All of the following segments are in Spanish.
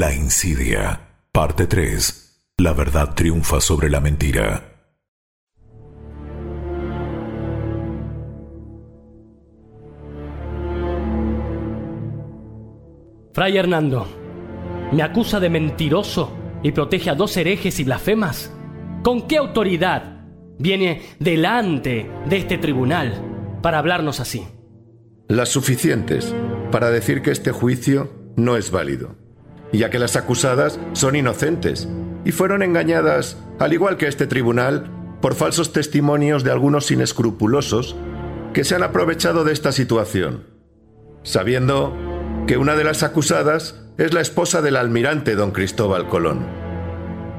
La insidia. Parte 3. La verdad triunfa sobre la mentira. Fray Hernando, ¿me acusa de mentiroso y protege a dos herejes y blasfemas? ¿Con qué autoridad viene delante de este tribunal para hablarnos así? Las suficientes para decir que este juicio no es válido, ya que las acusadas son inocentes y fueron engañadas, al igual que este tribunal, por falsos testimonios de algunos inescrupulosos que se han aprovechado de esta situación, sabiendo que una de las acusadas es la esposa del almirante don Cristóbal Colón.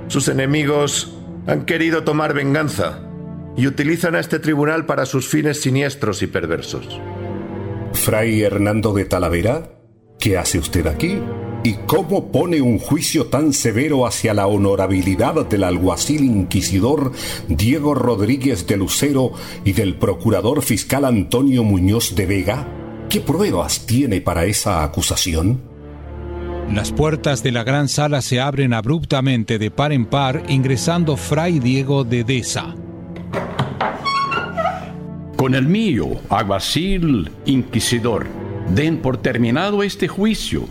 Sus enemigos han querido tomar venganza y utilizan a este tribunal para sus fines siniestros y perversos. Fray Hernando de Talavera, ¿qué hace usted aquí? ¿Y cómo pone un juicio tan severo hacia la honorabilidad del alguacil inquisidor Diego Rodríguez de Lucero y del procurador fiscal Antonio Muñoz de Vega? ¿Qué pruebas tiene para esa acusación? Las puertas de la gran sala se abren abruptamente de par en par, ingresando Fray Diego de Deza. Con el mío, aguacil inquisidor, den por terminado este juicio.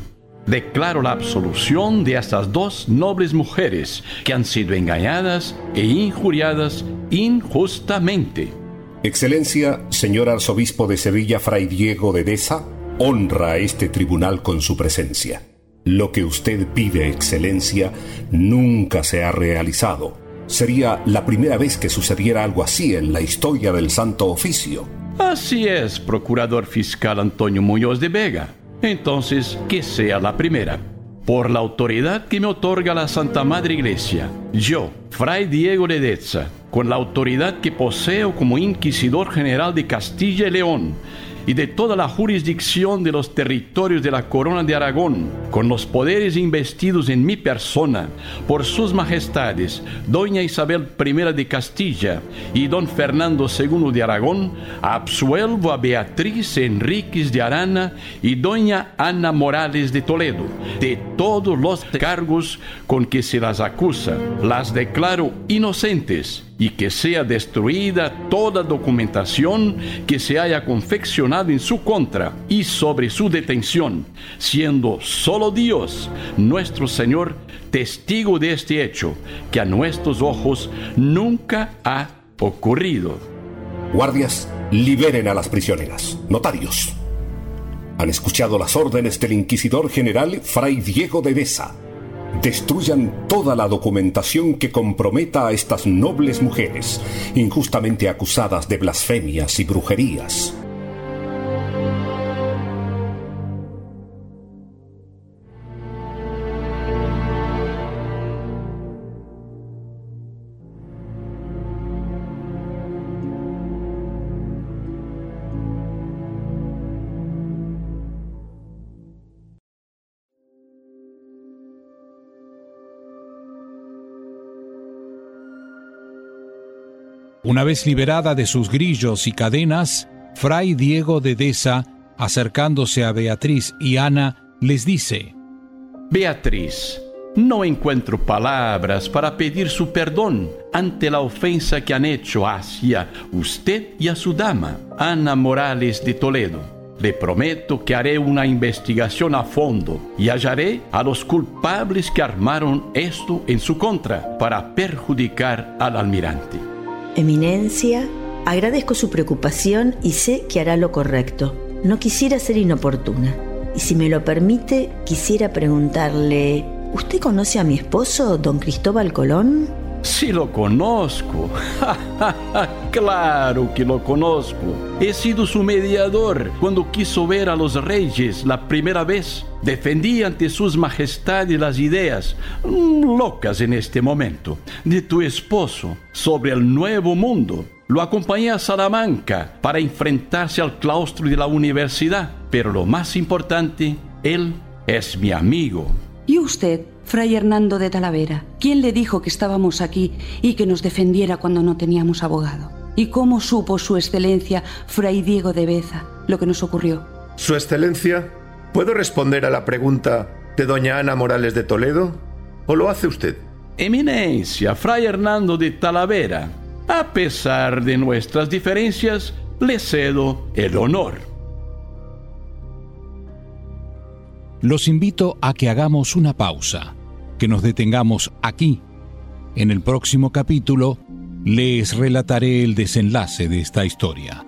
Declaro la absolución de estas dos nobles mujeres que han sido engañadas e injuriadas injustamente. Excelencia, señor arzobispo de Sevilla, Fray Diego de Deza, honra a este tribunal con su presencia. Lo que usted pide, Excelencia, nunca se ha realizado. Sería la primera vez que sucediera algo así en la historia del Santo Oficio. Así es, procurador fiscal Antonio Muñoz de Vega. Entonces, que sea la primera. Por la autoridad que me otorga la Santa Madre Iglesia, yo, Fray Diego Ledezza, con la autoridad que poseo como Inquisidor General de Castilla y León, y de toda la jurisdicción de los territorios de la Corona de Aragón, con los poderes investidos en mi persona por sus majestades, Doña Isabel I de Castilla y Don Fernando II de Aragón, absuelvo a Beatriz Enríquez de Arana y Doña Ana Morales de Toledo de todos los cargos con que se las acusa. Las declaro inocentes y que sea destruida toda documentación que se haya confeccionado en su contra y sobre su detención, siendo solo Dios, nuestro Señor, testigo de este hecho, que a nuestros ojos nunca ha ocurrido. Guardias, liberen a las prisioneras. Notarios. Han escuchado las órdenes del inquisidor general Fray Diego de Besa destruyan toda la documentación que comprometa a estas nobles mujeres, injustamente acusadas de blasfemias y brujerías. Una vez liberada de sus grillos y cadenas, Fray Diego de Deza, acercándose a Beatriz y Ana, les dice, Beatriz, no encuentro palabras para pedir su perdón ante la ofensa que han hecho hacia usted y a su dama, Ana Morales de Toledo. Le prometo que haré una investigación a fondo y hallaré a los culpables que armaron esto en su contra para perjudicar al almirante. Eminencia, agradezco su preocupación y sé que hará lo correcto. No quisiera ser inoportuna. Y si me lo permite, quisiera preguntarle, ¿usted conoce a mi esposo, don Cristóbal Colón? Sí lo conozco. claro que lo conozco. He sido su mediador cuando quiso ver a los reyes la primera vez. Defendí ante sus majestades las ideas, locas en este momento, de tu esposo sobre el nuevo mundo. Lo acompañé a Salamanca para enfrentarse al claustro de la universidad, pero lo más importante, él es mi amigo. ¿Y usted? Fray Hernando de Talavera, ¿quién le dijo que estábamos aquí y que nos defendiera cuando no teníamos abogado? ¿Y cómo supo Su Excelencia, Fray Diego de Beza, lo que nos ocurrió? Su Excelencia, ¿puedo responder a la pregunta de doña Ana Morales de Toledo? ¿O lo hace usted? Eminencia, Fray Hernando de Talavera, a pesar de nuestras diferencias, le cedo el honor. Los invito a que hagamos una pausa, que nos detengamos aquí. En el próximo capítulo les relataré el desenlace de esta historia.